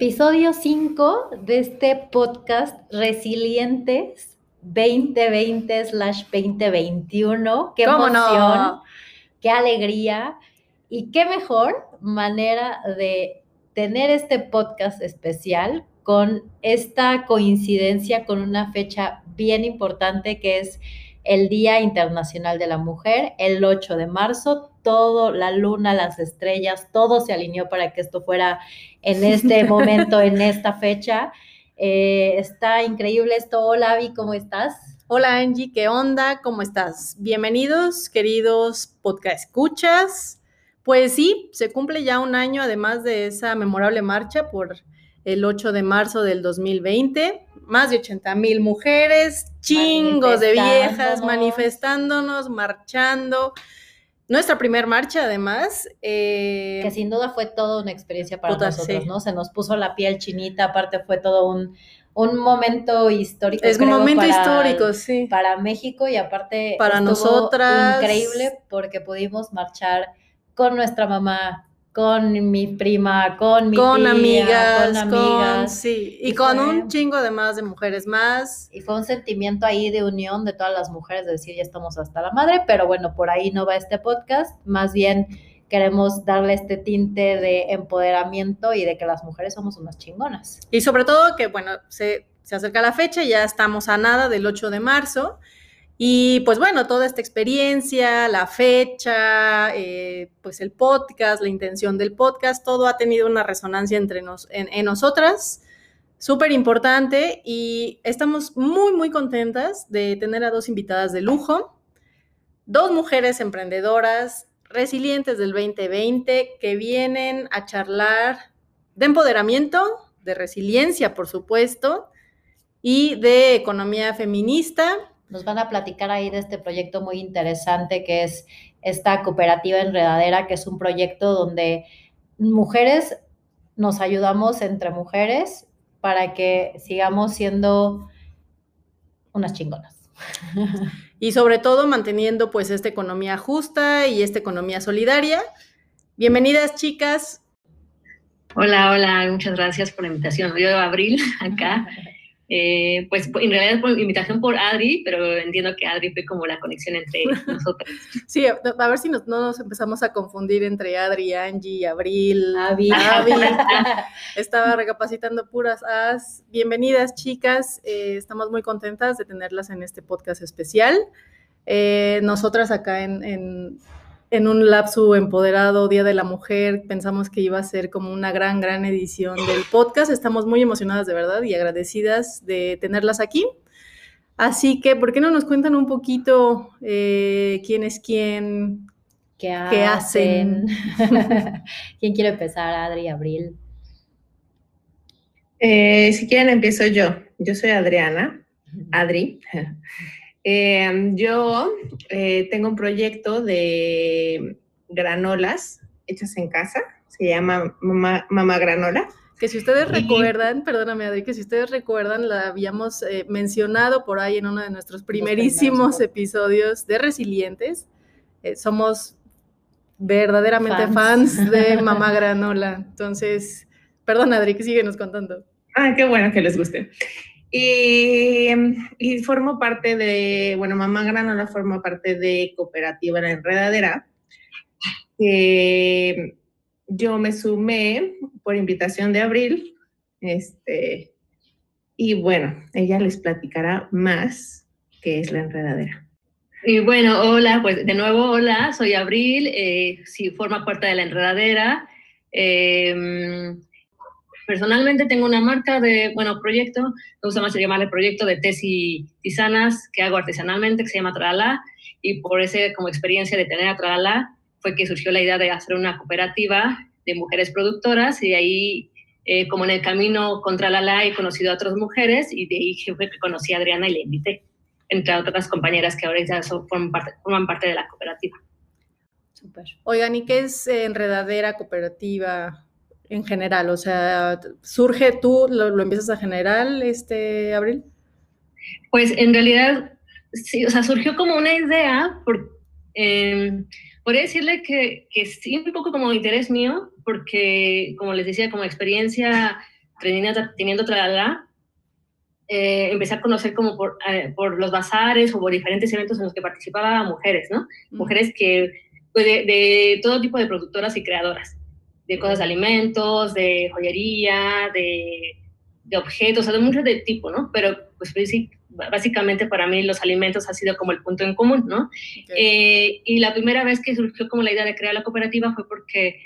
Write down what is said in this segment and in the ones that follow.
Episodio 5 de este podcast Resilientes 2020/2021. Qué emoción, qué alegría y qué mejor manera de tener este podcast especial con esta coincidencia con una fecha bien importante que es el Día Internacional de la Mujer, el 8 de marzo, todo, la luna, las estrellas, todo se alineó para que esto fuera en este momento, en esta fecha. Eh, está increíble esto. Hola, Avi, ¿cómo estás? Hola, Angie, ¿qué onda? ¿Cómo estás? Bienvenidos, queridos podcast escuchas. Pues sí, se cumple ya un año, además de esa memorable marcha por el 8 de marzo del 2020. Más de 80 mil mujeres, chingos de viejas manifestándonos, marchando. Nuestra primer marcha, además. Eh, que sin duda fue toda una experiencia para nosotros, ¿no? Se nos puso la piel chinita, aparte fue todo un, un momento histórico. Es un momento histórico, sí. Para México y aparte. Para nosotras. Increíble porque pudimos marchar con nuestra mamá, con mi prima, con mi con tía, amigas, con amigas, sí, y, con un chingo de más de mujeres más. Y fue un sentimiento ahí de unión de todas las mujeres, de decir, ya estamos hasta la madre, pero bueno, por ahí no va este podcast, más bien queremos darle este tinte de empoderamiento y de que las mujeres somos unas chingonas. Y sobre todo que, bueno, se, se acerca la fecha, ya estamos a nada del 8 de marzo, y pues bueno, toda esta experiencia, la fecha, eh, pues el podcast, la intención del podcast, todo ha tenido una resonancia entre en, nosotras, súper importante. Y estamos muy, muy contentas de tener a dos invitadas de lujo, dos mujeres emprendedoras, resilientes del 2020, que vienen a charlar de empoderamiento, de resiliencia, por supuesto, y de economía feminista nos van a platicar ahí de este proyecto muy interesante que es esta cooperativa enredadera, que es un proyecto donde mujeres nos ayudamos entre mujeres para que sigamos siendo unas chingonas. Y sobre todo manteniendo pues esta economía justa y esta economía solidaria. Bienvenidas chicas. Hola, hola, muchas gracias por la invitación. Yo Abril acá eh, pues en realidad por invitación por Adri, pero entiendo que Adri fue como la conexión entre nosotros. Sí, a ver si no nos empezamos a confundir entre Adri, Angie, Abril, Avi. Estaba recapacitando puras as. Bienvenidas, chicas. Eh, estamos muy contentas de tenerlas en este podcast especial. Eh, nosotras acá en en un lapso empoderado, Día de la Mujer, pensamos que iba a ser como una gran, gran edición del podcast. Estamos muy emocionadas de verdad y agradecidas de tenerlas aquí. Así que, ¿por qué no nos cuentan un poquito eh, quién es quién? ¿Qué hacen? ¿Quién quiere empezar? Adri, Abril. Eh, si quieren, empiezo yo. Yo soy Adriana, Adri. Em, yo eh, tengo un proyecto de granolas hechas en casa, se llama Mamá, Granola. Que si ustedes recuerdan, perdóname Adri, que si ustedes recuerdan, la habíamos eh, mencionado por ahí en uno de nuestros primerísimos episodios de Resilientes. Eh, somos verdaderamente fans. de Mamá Granola. Entonces, perdón Adri, que síguenos contando. Ah, qué bueno que les guste. Y, y, formo parte de, bueno, Mamá Granola forma parte de Cooperativa La Enredadera. yo me sumé por invitación de Abril, este, y bueno, ella les platicará más qué es La Enredadera. Y bueno, hola, pues de nuevo, hola, soy Abril, eh, sí, forma parte de La Enredadera. Eh, Personalmente tengo una marca de, bueno, proyecto, me gusta más llamarle proyecto de y tisanas que hago artesanalmente, que se llama Tralala, y por ese como experiencia de tener a Tralala fue que surgió la idea de hacer una cooperativa de mujeres productoras y de ahí, eh, como en el camino con Tralala, he conocido a otras mujeres y de ahí fue que conocí a Adriana y le invité, entre otras compañeras que ahora ya forman, parte, forman parte de la cooperativa. Súper. Oigan, ¿y qué es enredadera cooperativa? En general? O sea, ¿surge tú, lo, empiezas a generar, este, Abril? Pues en realidad, sí, o sea, surgió como una idea, por, eh, podría decirle que, que, sí, un poco como interés mío, porque como les decía, como experiencia teniendo, teniendo otra eh, empecé a conocer como por, eh, por, los bazares o por diferentes eventos en los que participaban mujeres, ¿no? Mujeres que, pues de, de, todo tipo de productoras y creadoras, de cosas de alimentos, de joyería, de, de objetos, o sea, de muchos de tipo, ¿no? Pero, pues, básicamente para mí los alimentos ha sido como el punto en común, ¿no? Eh, y la primera vez que surgió como la idea de crear la cooperativa fue porque,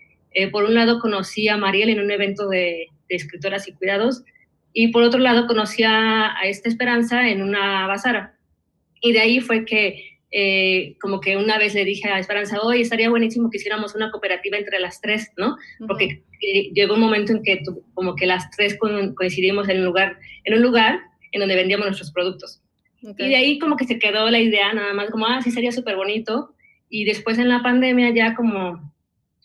por un lado, conocí a Mariel en un evento de, de escritoras y cuidados, y por otro lado, conocí a, esta Esperanza en una bazara. Y de ahí fue que, eh, como que una vez le dije a Esperanza, hoy estaría buenísimo que hiciéramos una cooperativa entre las tres, ¿no? Porque eh, llegó un momento en que como que las tres coincidimos en un lugar, en un lugar en donde vendíamos nuestros productos. Y de ahí como que se quedó la idea, nada más como, ah, sí, sería súper bonito. Y después en la pandemia, ya como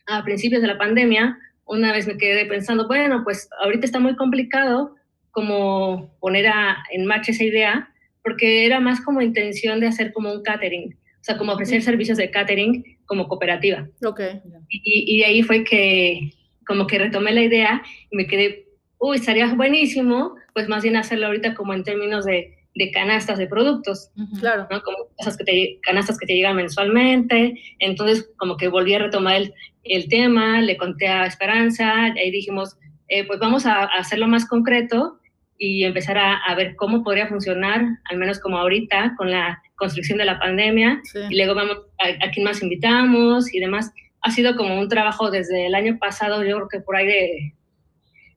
a principios de la pandemia, una vez me quedé pensando, bueno, pues ahorita está muy complicado, como poner en marcha esa idea, porque era más como intención de hacer como un catering, o sea, como ofrecer servicios de catering como cooperativa. Ok. Y, y de ahí fue que como que retomé la idea y me quedé, uy, estaría buenísimo, pues más bien hacerlo ahorita como en términos de, de canastas de productos, claro, ¿no? Como esas que te, canastas que te llegan mensualmente. Entonces, como que volví a retomar el, el tema, le conté a Esperanza, y ahí dijimos, eh, pues vamos a, a, hacerlo más concreto y empezar a, a, ver cómo podría funcionar, al menos como ahorita, con la construcción de la pandemia. Y luego vamos a, a quién más invitamos y demás. Ha sido como un trabajo desde el año pasado, yo creo que por ahí de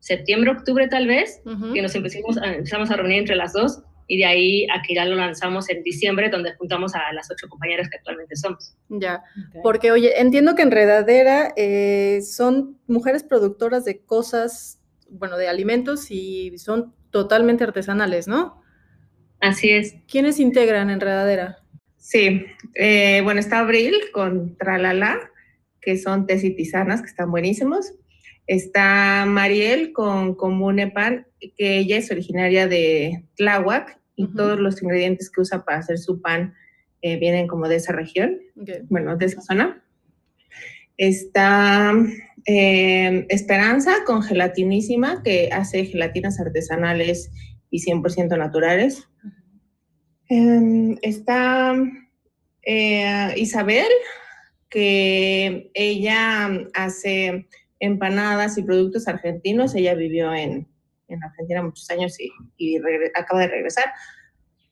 septiembre, octubre tal vez, que nos empezamos a, empezamos a reunir entre las dos y de ahí a que ya lo lanzamos en diciembre, donde juntamos a las ocho compañeras que actualmente somos. Ya, porque oye, entiendo que Enredadera eh, son mujeres productoras de cosas, bueno, de alimentos y son totalmente artesanales, ¿no? Así es. ¿Quiénes integran Enredadera? Sí, eh, bueno, está Abril con Tralala, que son tés y tisanas, que están buenísimos. Está Mariel con Comunepan, que ella es originaria de Tláhuac y todos los ingredientes que usa para hacer su pan eh, vienen como de esa región, bueno, de esa zona. Está eh, Esperanza con gelatinísima, que hace gelatinas artesanales y 100% naturales. Em, está eh, Isabel, que ella hace empanadas y productos argentinos. Ella vivió en, Argentina muchos años y, acaba de regresar.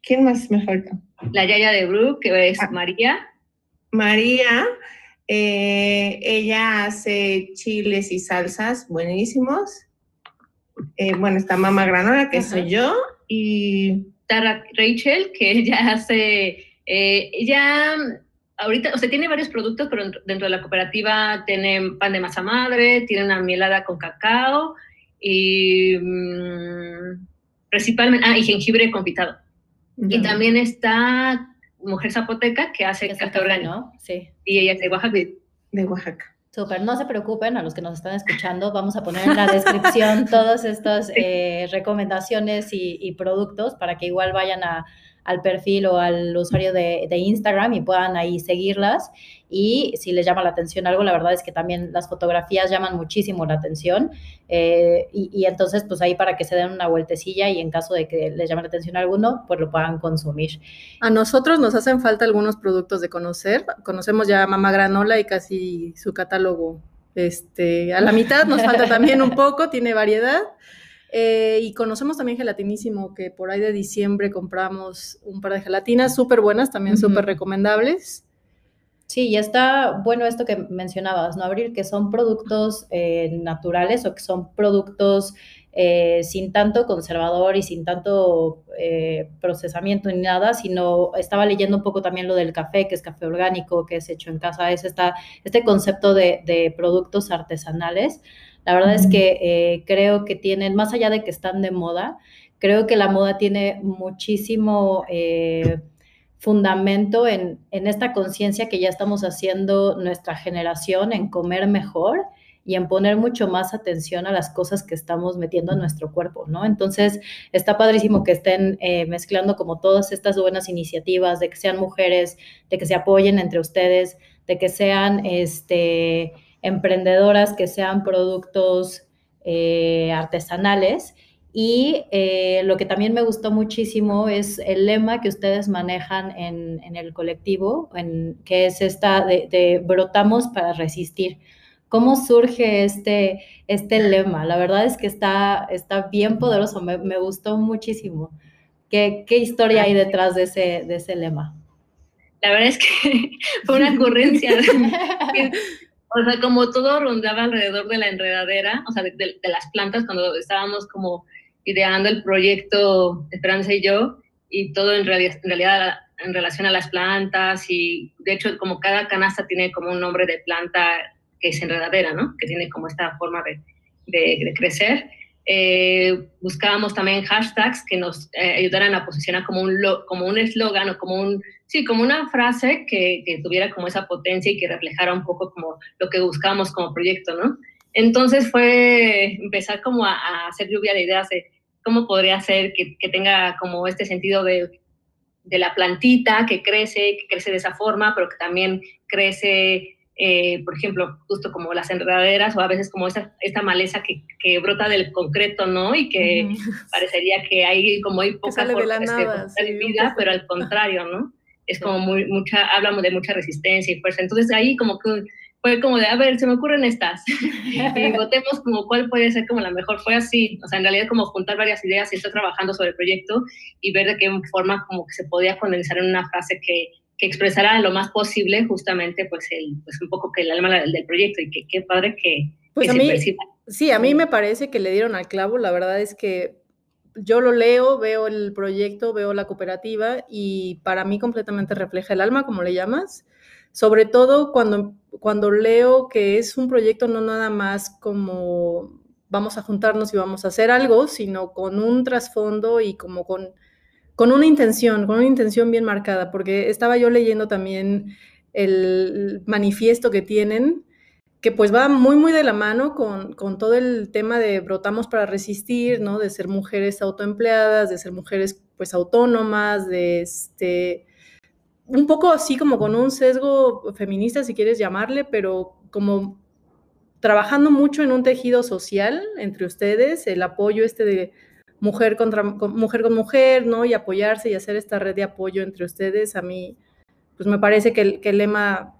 ¿Quién más me falta? La Yaya de Bru, que es ah. María. María, eh, ella hace chiles y salsas buenísimos. Eh, bueno, está Mama Granola, que soy yo, y... Tara Rachel, que ella hace, eh, ella ahorita, o sea, tiene varios productos, pero dentro de la cooperativa tiene pan de masa madre, tiene una mielada con cacao y mm, principalmente, ah, y jengibre confitado. Y también está mujer zapoteca que hace café orgánico. Sí. Y ella es de Oaxaca. De Oaxaca. Súper, no se preocupen, a los que nos están escuchando, vamos a poner en la descripción todas estas eh, recomendaciones y, y, productos para que igual vayan a, al perfil o al usuario de, Instagram y puedan ahí seguirlas. Y si les llama la atención algo, la verdad es que también las fotografías llaman muchísimo la atención. Eh, y, entonces, pues ahí para que se den una vueltecilla y en caso de que les llame la atención alguno, pues lo puedan consumir. A nosotros nos hacen falta algunos productos de conocer. Conocemos ya a Mamá Granola y casi su catálogo este, a la mitad, nos falta también un poco, tiene variedad. Eh, y conocemos también Gelatinísimo, que por ahí de diciembre compramos un par de gelatinas súper buenas, también súper recomendables. Sí, y está bueno esto que mencionabas, ¿no, Abril? Que son productos eh, naturales o que son productos eh, sin tanto conservador y sin tanto procesamiento ni nada, sino estaba leyendo un poco también lo del café, que es café orgánico, que es hecho en casa, es esta, este concepto de, de productos artesanales. La verdad es que eh, creo que tienen, más allá de que están de moda, creo que la moda tiene muchísimo eh, fundamento en, esta conciencia que ya estamos haciendo nuestra generación en comer mejor y en poner mucho más atención a las cosas que estamos metiendo en nuestro cuerpo, ¿no? Entonces, está padrísimo que estén eh, mezclando como todas estas buenas iniciativas, de que sean mujeres, de que se apoyen entre ustedes, de que sean, este, emprendedoras que sean productos eh, artesanales. Y eh, lo que también me gustó muchísimo es el lema que ustedes manejan en, el colectivo, en, que es esta de, brotamos para resistir. ¿Cómo surge este, este lema? La verdad es que está, está bien poderoso, me, me gustó muchísimo. ¿Qué, ¿Qué, historia hay detrás de ese, de ese lema? La verdad es que fue una ocurrencia. o sea, como todo rondaba alrededor de la enredadera, o sea, de, de, las plantas, cuando estábamos como ideando el proyecto Esperanza y yo, y todo en, realidad, en realidad en relación a las plantas, y de hecho como cada canasta tiene como un nombre de planta que es enredadera, ¿no? Que tiene como esta forma de, de, de crecer. Eh, buscábamos también hashtags que nos eh, ayudaran a posicionar como un como un eslogan o como un sí como una frase que, que, tuviera como esa potencia y que reflejara un poco como lo que buscábamos como proyecto no entonces fue empezar como a, a hacer lluvia de ideas de cómo podría ser que, que tenga como este sentido de, de la plantita que crece que crece de esa forma pero que también crece eh, por ejemplo, justo como las enredaderas o a veces como esa, esta maleza que, que brota del concreto, ¿no? Y que parecería que hay como hay poca de la este, vida, pero al contrario, ¿no? Es como muy, mucha, hablamos de mucha resistencia y fuerza. Entonces ahí como que fue como de, a ver, se me ocurren estas. y votemos como cuál puede ser como la mejor. Fue así, o sea, en realidad como juntar varias ideas y estar trabajando sobre el proyecto y ver de qué forma como que se podía condensar en una frase que que expresara lo más posible justamente pues, el, pues un poco que el alma del, proyecto y que qué padre que, pues a mí, Sí, a mí me parece que le dieron al clavo, la verdad es que yo lo leo, veo el proyecto, veo la cooperativa y para mí completamente refleja el alma, como le llamas, sobre todo cuando, cuando leo que es un proyecto no nada más como vamos a juntarnos y vamos a hacer algo, sino con un trasfondo y como con con una intención, con una intención bien marcada, porque estaba yo leyendo también el manifiesto que tienen, que pues va muy, muy de la mano con, todo el tema de brotamos para resistir, ¿no? De ser mujeres autoempleadas, de ser mujeres pues autónomas, de este, un poco así como con un sesgo feminista, si quieres llamarle, pero como trabajando mucho en un tejido social entre ustedes, el apoyo este de mujer contra mujer con mujer, ¿no? Y apoyarse y hacer esta red de apoyo entre ustedes, a mí, pues me parece que el lema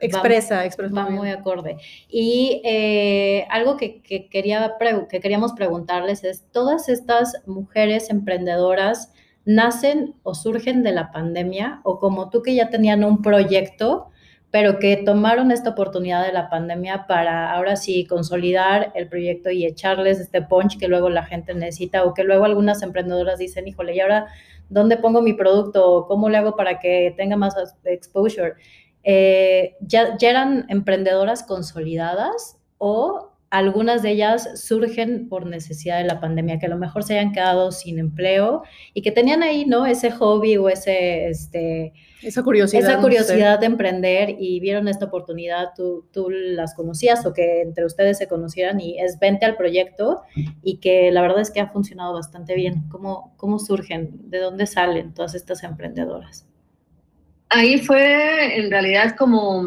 expresa, expresa va muy, acorde. Y eh, algo que, que, quería que queríamos preguntarles es, ¿todas estas mujeres emprendedoras nacen o surgen de la pandemia o como tú que ya tenían un proyecto pero que tomaron esta oportunidad de la pandemia para ahora sí consolidar el proyecto y echarles este punch que luego la gente necesita o que luego algunas emprendedoras dicen, híjole, ¿y ahora dónde pongo mi producto? ¿Cómo le hago para que tenga más exposure? Eh, ya, ¿Ya eran emprendedoras consolidadas o algunas de ellas surgen por necesidad de la pandemia, que a lo mejor se hayan quedado sin empleo y que tenían ahí, ¿no? Ese hobby o ese, este, esa curiosidad. Esa curiosidad de emprender y vieron esta oportunidad, tú, tú las conocías o que entre ustedes se conocieran y es vente al proyecto y que la verdad es que ha funcionado bastante bien. ¿Cómo, cómo surgen? ¿De dónde salen todas estas emprendedoras? Ahí fue en realidad como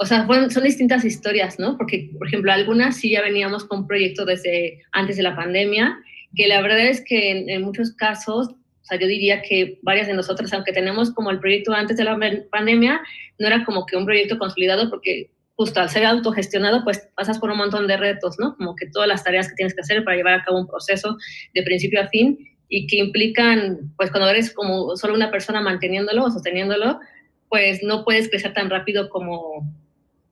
o sea, son distintas historias, ¿no? Porque, por ejemplo, algunas sí ya veníamos con un proyecto desde antes de la pandemia, que la verdad es que en, muchos casos, o sea, yo diría que varias de nosotras, aunque tenemos como el proyecto antes de la pandemia, no era como que un proyecto consolidado porque justo al ser autogestionado, pues pasas por un montón de retos, ¿no? Como que todas las tareas que tienes que hacer para llevar a cabo un proceso de principio a fin y que implican, pues cuando eres como solo una persona manteniéndolo o sosteniéndolo, pues no puedes crecer tan rápido como,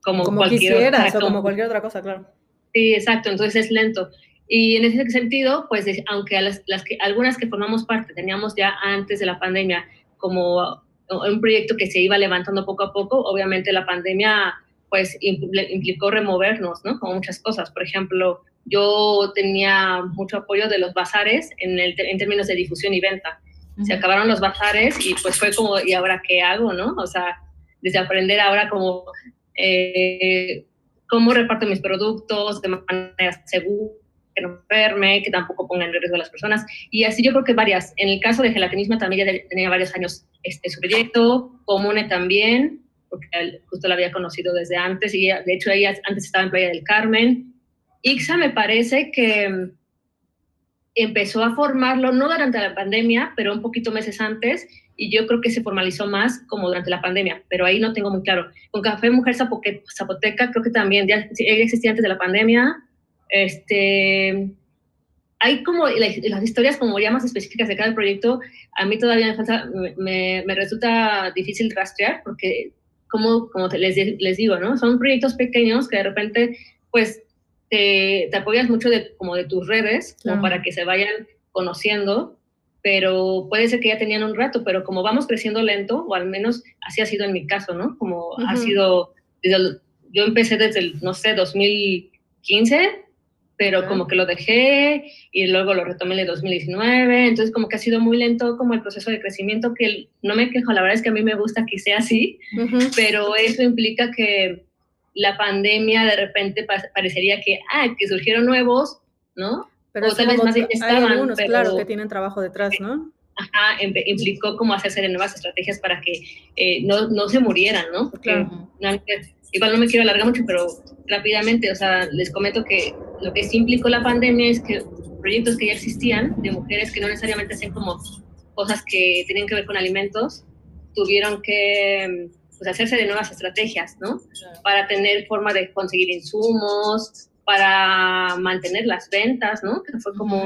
como, cualquier quisieras otra, o como cualquier otra cosa, claro. Sí, exacto, entonces es lento. Y en ese sentido, pues aunque a las, las que, algunas que formamos parte teníamos ya antes de la pandemia como un proyecto que se iba levantando poco a poco, obviamente la pandemia pues implicó removernos, ¿no? Como muchas cosas. Por ejemplo, yo tenía mucho apoyo de los bazares en, el, en términos de difusión y venta. Se acabaron los bazares y pues fue como, ¿y ahora qué hago, no? O sea, desde aprender ahora como eh, cómo reparto mis productos de manera segura, que no enferme, que tampoco ponga en riesgo a las personas. Y así yo creo que varias. En el caso de gelatinismo también ya tenía varios años este, su proyecto, Comune también, porque justo la había conocido desde antes, y de hecho ella antes estaba en Playa del Carmen, IXA me parece que empezó a formarlo, no durante la pandemia, pero un poquito meses antes, y yo creo que se formalizó más como durante la pandemia, pero ahí no tengo muy claro. Con Café Mujer Zapoteca creo que también ya, existía antes de la pandemia. Este, hay como las historias como ya más específicas de cada proyecto, a mí todavía me, falta, me, me resulta difícil rastrear porque, como, como les, les digo, ¿no? Son proyectos pequeños que de repente, pues, te, te apoyas mucho de, como de tus redes, como para que se vayan conociendo, pero puede ser que ya tenían un rato, pero como vamos creciendo lento, o al menos así ha sido en mi caso, ¿no? Como ha sido, yo empecé desde, el, no sé, 2015, pero como que lo dejé y luego lo retomé en el 2019, entonces como que ha sido muy lento como el proceso de crecimiento, que no me quejo, la verdad es que a mí me gusta que sea así, pero eso implica que la pandemia de repente parecería que, ah, que surgieron nuevos, ¿no? Pero o tal vez más hay algunos, claro, que tienen trabajo detrás, ¿no? Ajá, implicó como hacerse nuevas estrategias para que eh, no, no, se murieran, ¿no? claro. igual no me quiero alargar mucho, pero rápidamente, o sea, les comento que lo que sí implicó la pandemia es que proyectos que ya existían de mujeres que no necesariamente hacen como cosas que tienen que ver con alimentos, tuvieron que pues, hacerse de nuevas estrategias, ¿no? Para tener forma de conseguir insumos, para mantener las ventas, ¿no? Que fue como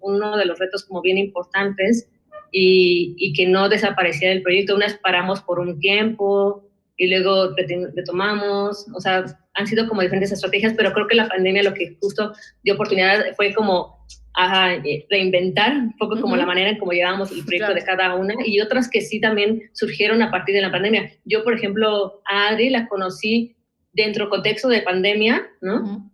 uno de los retos como bien importantes y, y, que no desapareciera el proyecto. Unas paramos por un tiempo y luego retomamos, o sea, han sido como diferentes estrategias, pero creo que la pandemia lo que justo dio oportunidad fue como a eh, reinventar un poco como la manera en cómo llevábamos el proyecto de cada una y otras que sí también surgieron a partir de la pandemia. Yo, por ejemplo, a Adri la conocí dentro contexto de pandemia, ¿no?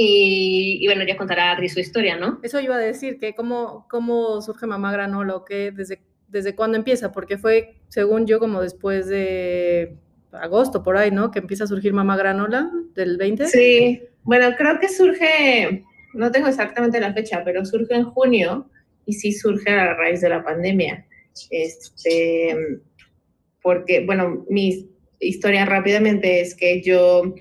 y, bueno, ya contará Adri su historia, ¿no? Eso iba a decir, que cómo, cómo surge Mamá Granolo, que desde, desde cuándo empieza, porque fue, según yo, como después de agosto, por ahí, ¿no? Que empieza a surgir Mamá Granola del 20. Sí, bueno, creo que surge no tengo exactamente la fecha, pero surge en junio y sí surge a raíz de la pandemia. Este, porque, bueno, mi historia rápidamente es que yo,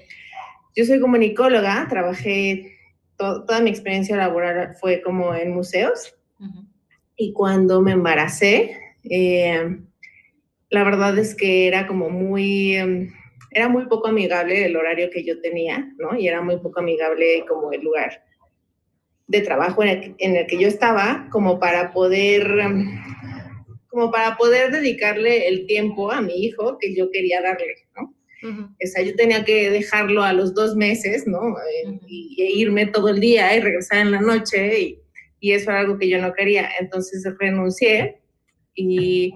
yo soy comunicóloga, trabajé, toda mi experiencia laboral fue como en museos y cuando me embaracé, eh, la verdad es que era como muy, em, era muy poco amigable el horario que yo tenía, ¿no? Y era muy poco amigable como el lugar de trabajo en el, que yo estaba como para poder como para poder dedicarle el tiempo a mi hijo que yo quería darle, ¿no? O sea, yo tenía que dejarlo a los dos meses, ¿no? Eh, y, irme todo el día y regresar en la noche y, y, eso era algo que yo no quería. Entonces renuncié y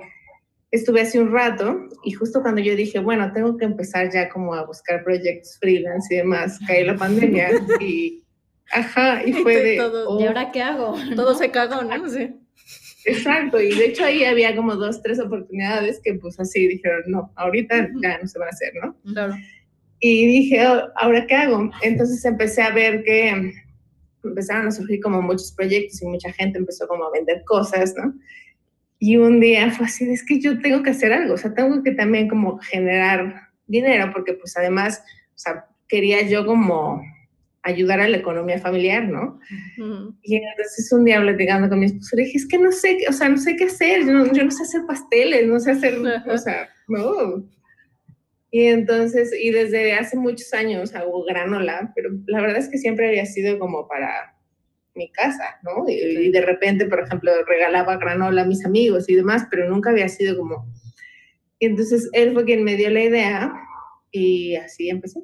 estuve hace un rato y justo cuando yo dije, bueno, tengo que empezar ya como a buscar proyectos freelance y demás, cae la pandemia y Ajá, y fue de... Todo, ¿Y ahora qué hago? Todo se cagó, ¿no? Sí. Exacto, y de hecho ahí había como dos, tres oportunidades que pues así dijeron, no, ahorita ya no se van a hacer, ¿no? Claro. Y dije, oh, ¿ahora qué hago? Entonces empecé a ver que empezaron a surgir como muchos proyectos y mucha gente empezó como a vender cosas, ¿no? Y un día fue así, es que yo tengo que hacer algo, o sea, tengo que también como generar dinero, porque pues además, o sea, quería yo como ayudar a la economía familiar, ¿no? Y entonces un día platicando con mi esposo, le dije, es que no sé, o sea, no sé qué hacer, yo no, yo no sé hacer pasteles, no sé hacer, o sea, no. Y entonces, y desde hace muchos años hago granola, pero la verdad es que siempre había sido como para mi casa, ¿no? Y, y de repente, por ejemplo, regalaba granola a mis amigos y demás, pero nunca había sido como... Y entonces él fue quien me dio la idea y así empecé.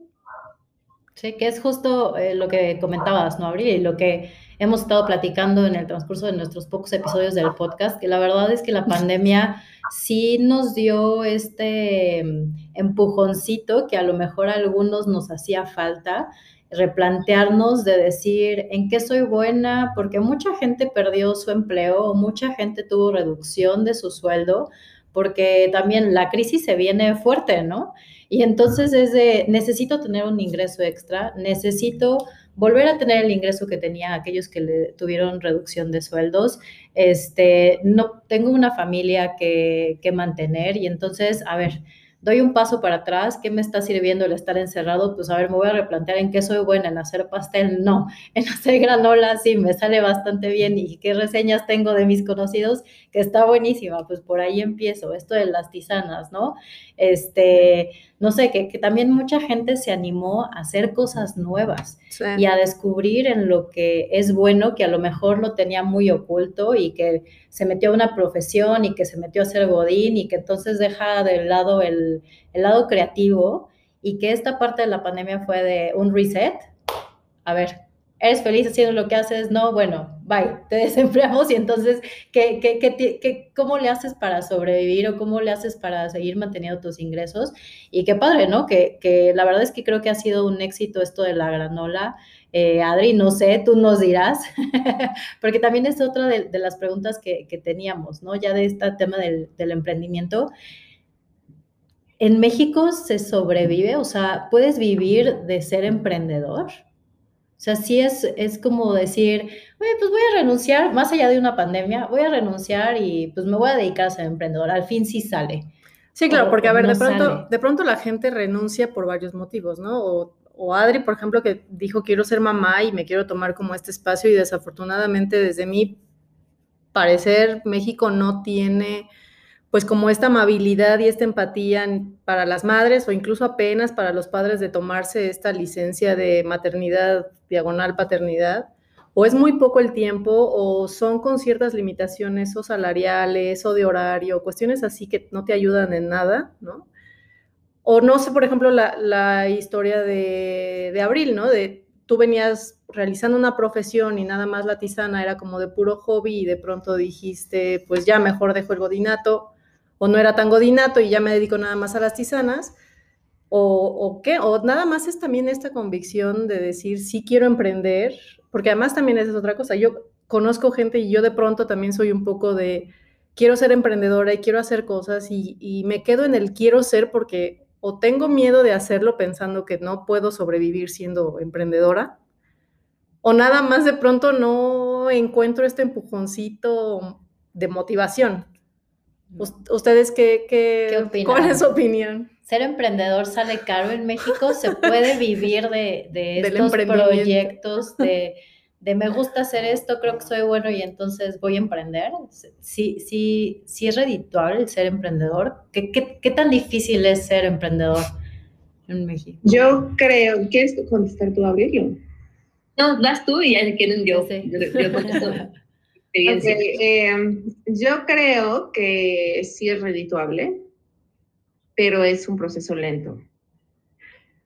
Sí, que es justo eh, lo que comentabas, ¿no, Abril? Y lo que hemos estado platicando en el transcurso de nuestros pocos episodios del podcast, que la verdad es que la pandemia sí nos dio este mm, empujoncito que a lo mejor a algunos nos hacía falta, replantearnos de decir en qué soy buena, porque mucha gente perdió su empleo, mucha gente tuvo reducción de su sueldo, porque también la crisis se viene fuerte, ¿no? Y entonces es de, necesito tener un ingreso extra, necesito volver a tener el ingreso que tenía aquellos que le tuvieron reducción de sueldos. Este, no, tengo una familia que, que mantener y entonces, a ver, doy un paso para atrás, ¿qué me está sirviendo el estar encerrado? Pues a ver, me voy a replantear en qué soy buena, en hacer pastel, no, en hacer granola sí, me sale bastante bien. Y qué reseñas tengo de mis conocidos, que está buenísima, pues por ahí empiezo, esto de las tisanas, ¿no? Este, no sé, que, también mucha gente se animó a hacer cosas nuevas y a descubrir en lo que es bueno, que a lo mejor lo tenía muy oculto y que se metió a una profesión y que se metió a ser godín y que entonces deja de lado el, el lado creativo y que esta parte de la pandemia fue de un reset. A ver, eres feliz haciendo lo que haces, no, bueno, bye, te desempleamos y entonces, ¿qué, qué, qué, cómo le haces para sobrevivir o cómo le haces para seguir manteniendo tus ingresos? Y qué padre, ¿no? Que, que la verdad es que creo que ha sido un éxito esto de la granola. Eh, Adri, no sé, tú nos dirás, porque también es otra de, de las preguntas que, que, teníamos, ¿no? Ya de este tema del, del emprendimiento. ¿En México se sobrevive? O sea, ¿puedes vivir de ser emprendedor? O sea, sí es, es como decir, oye, pues voy a renunciar, más allá de una pandemia, voy a renunciar y pues me voy a dedicar a ser emprendedor. Al fin sí sale. Sí, claro, porque a ver, de pronto, de pronto la gente renuncia por varios motivos, ¿no? O, o Adri, por ejemplo, que dijo quiero ser mamá y me quiero tomar como este espacio y desafortunadamente desde mi parecer México no tiene pues como esta amabilidad y esta empatía para las madres o incluso apenas para los padres de tomarse esta licencia de maternidad diagonal paternidad, o es muy poco el tiempo o son con ciertas limitaciones o salariales o de horario, cuestiones así que no te ayudan en nada, ¿no? O no sé, por ejemplo, la, historia de, de Abril, ¿no? De tú venías realizando una profesión y nada más la tisana era como de puro hobby y de pronto dijiste, pues ya mejor dejo el godinato o no era tan godinato y ya me dedico nada más a las tisanas, o, qué, o nada más es también esta convicción de decir, sí quiero emprender, porque además también esa es otra cosa, yo conozco gente y yo de pronto también soy un poco de, quiero ser emprendedora y quiero hacer cosas y, y me quedo en el quiero ser porque o tengo miedo de hacerlo pensando que no puedo sobrevivir siendo emprendedora, o nada más de pronto no encuentro este empujoncito de motivación. ¿Ustedes qué, qué, opinan? ¿Cuál es su opinión? Ser emprendedor sale caro en México, se puede vivir de, de estos proyectos, de, de, me gusta hacer esto, creo que soy bueno y entonces voy a emprender. Sí, sí, sí es redituable el ser emprendedor. ¿Qué, qué, qué tan difícil es ser emprendedor en México? Yo creo, ¿quieres contestar tú, Abril? No, das tú y ya quieren yo. yo, yo Em, yo creo que sí es redituable, pero es un proceso lento.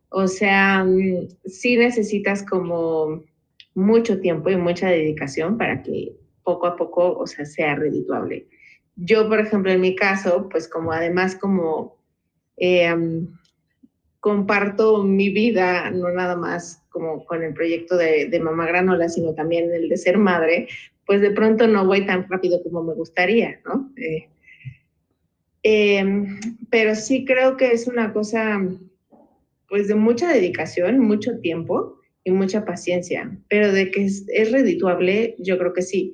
O sea, mm, sí necesitas como mucho tiempo y mucha dedicación para que poco a poco, o sea, sea redituable. Yo, por ejemplo, en mi caso, pues como además como em, comparto mi vida, no nada más como con el proyecto de, de Mamá Granola, sino también el de ser madre, pues de pronto no voy tan rápido como me gustaría, ¿no? Eh, em, pero sí creo que es una cosa, pues de mucha dedicación, mucho tiempo y mucha paciencia, pero de que es, redituable, yo creo que sí.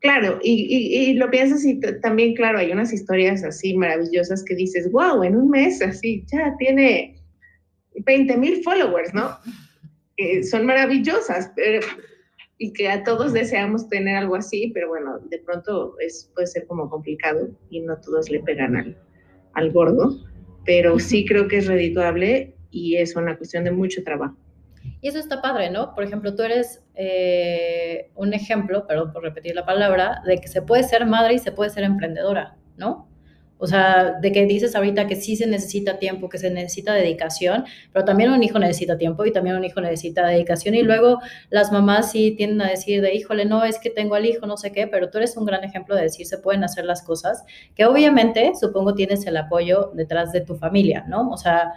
Claro, y, lo piensas y también, claro, hay unas historias así maravillosas que dices, wow, en un mes así, ya tiene 20 mil followers, ¿no? son maravillosas, pero, y que a todos deseamos tener algo así, pero bueno, de pronto es, puede ser como complicado y no todos le pegan al, al gordo, pero sí creo que es redituable y es una cuestión de mucho trabajo. Y eso está padre, ¿no? Por ejemplo, tú eres eh, un ejemplo, perdón por repetir la palabra, de que se puede ser madre y se puede ser emprendedora, ¿no? O sea, de que dices ahorita que sí se necesita tiempo, que se necesita dedicación, pero también un hijo necesita tiempo y también un hijo necesita dedicación. Y luego las mamás sí tienden a decir de, híjole, no, es que tengo al hijo, no sé qué, pero tú eres un gran ejemplo de decir se pueden hacer las cosas, que obviamente supongo tienes el apoyo detrás de tu familia, ¿no? O sea,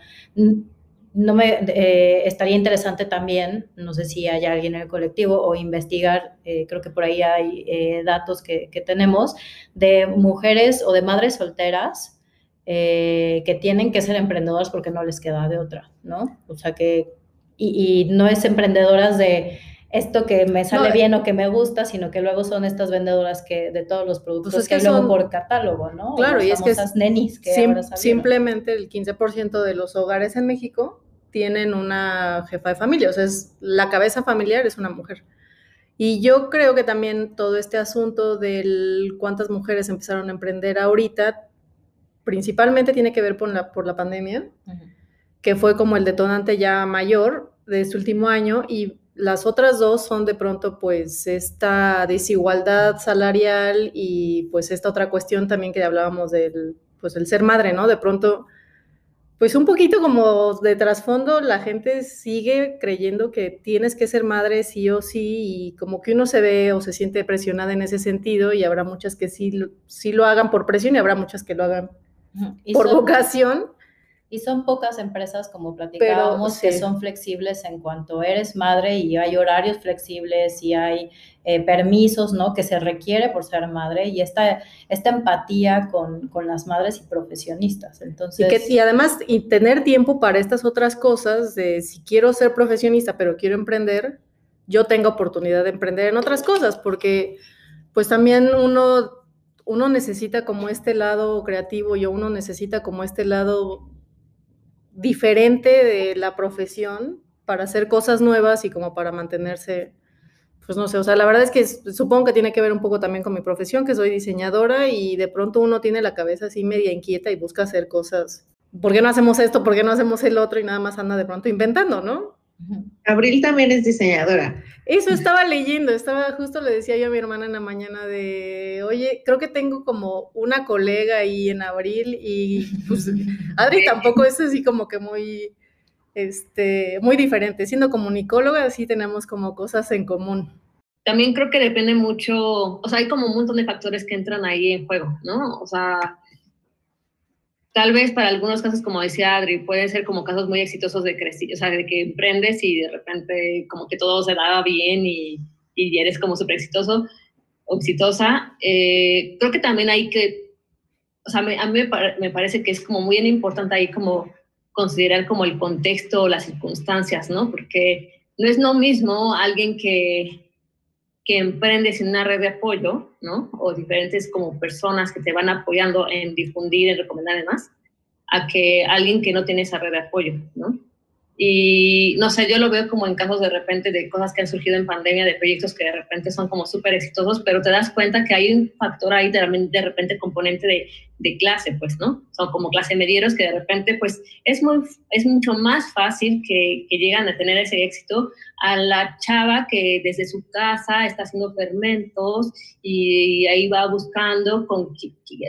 no me eh, estaría interesante también, no sé si hay alguien en el colectivo o investigar, eh, creo que por ahí hay eh, datos que, tenemos de mujeres o de madres solteras que tienen que ser emprendedoras porque no les queda de otra, ¿no? O sea que, y, y no es emprendedoras de esto que me sale bien o que me gusta, sino que luego son estas vendedoras que de todos los productos pues que, luego por catálogo, ¿no? Claro, y es que nenis que simplemente el 15% de los hogares en México tienen una jefa de familia, o sea, es, la cabeza familiar es una mujer. Y yo creo que también todo este asunto del cuántas mujeres empezaron a emprender ahorita, principalmente tiene que ver por la, por la pandemia, que fue como el detonante ya mayor de este último año y las otras dos son de pronto pues esta desigualdad salarial y pues esta otra cuestión también que hablábamos del pues el ser madre, ¿no? De pronto pues un poquito como de trasfondo la gente sigue creyendo que tienes que ser madre sí o sí y como que uno se ve o se siente presionada en ese sentido y habrá muchas que sí, sí lo hagan por presión y habrá muchas que lo hagan por vocación y son pocas empresas, como platicábamos, que son flexibles en cuanto eres madre y hay horarios flexibles y hay eh, permisos, ¿no? Que se requiere por ser madre y esta, esta empatía con, con las madres y profesionistas. Entonces... Y, que, y además, y tener tiempo para estas otras cosas, de si quiero ser profesionista, pero quiero emprender, yo tengo oportunidad de emprender en otras cosas, porque pues también uno, uno necesita como este lado creativo y uno necesita como este lado diferente de la profesión para hacer cosas nuevas y como para mantenerse, pues no sé, o sea, la verdad es que supongo que tiene que ver un poco también con mi profesión, que soy diseñadora y de pronto uno tiene la cabeza así media inquieta y busca hacer cosas. ¿Por qué no hacemos esto? ¿Por qué no hacemos el otro? Y nada más anda de pronto inventando, ¿no? Abril también es diseñadora. Eso estaba leyendo, estaba justo le decía yo a mi hermana en la mañana de, oye, creo que tengo como una colega ahí en Abril y pues Adri tampoco es así como que muy, este, muy diferente. Siendo comunicóloga sí tenemos como cosas en común. También creo que depende mucho, o sea, hay como un montón de factores que entran ahí en juego, ¿no? O sea, Tal vez para algunos casos, como decía Adri, puede ser como casos muy exitosos de crecer, o sea, de que emprendes y de repente como que todo se daba bien y, y eres como súper exitoso o exitosa. Eh, creo que también hay que, o sea, a mí me, parece que es como muy importante ahí como considerar como el contexto o las circunstancias, ¿no? Porque no es lo mismo alguien que, que emprendes en una red de apoyo, ¿no? O diferentes como personas que te van apoyando en difundir, en recomendar y a que alguien que no tiene esa red de apoyo, ¿no? Y no sé, yo lo veo como en casos de repente de cosas que han surgido en pandemia, de proyectos que de repente son como súper exitosos, pero te das cuenta que hay un factor ahí de, de repente componente de, de, clase, pues, ¿no? Son como clase medieros que de repente, pues, es, muy, es mucho más fácil que, que llegan a tener ese éxito a la chava que desde su casa está haciendo fermentos y ahí va buscando con,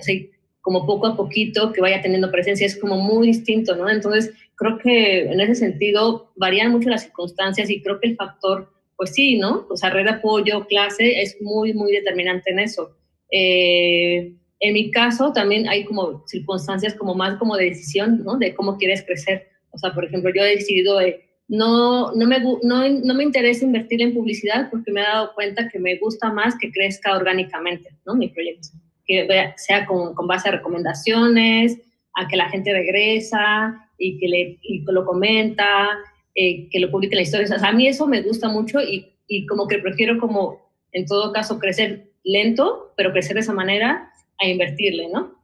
así, como poco a poquito que vaya teniendo presencia, es como muy distinto, ¿no? Entonces, creo que en ese sentido varían mucho las circunstancias y creo que el factor, pues sí, ¿no? O sea, red de apoyo, clase, es muy, muy determinante en eso. Eh, en mi caso también hay como circunstancias como más como de decisión, ¿no? De cómo quieres crecer. O sea, por ejemplo, yo he decidido no, no, me, no, no me interesa invertir en publicidad porque me he dado cuenta que me gusta más que crezca orgánicamente, ¿no? Mi proyecto. Que sea con, con base a recomendaciones, a que la gente regresa, y que, le, lo comenta, eh, que lo publica en la historia. O sea, a mí eso me gusta mucho y, y como que prefiero como, en todo caso, crecer lento, pero crecer de esa manera a invertirle, ¿no?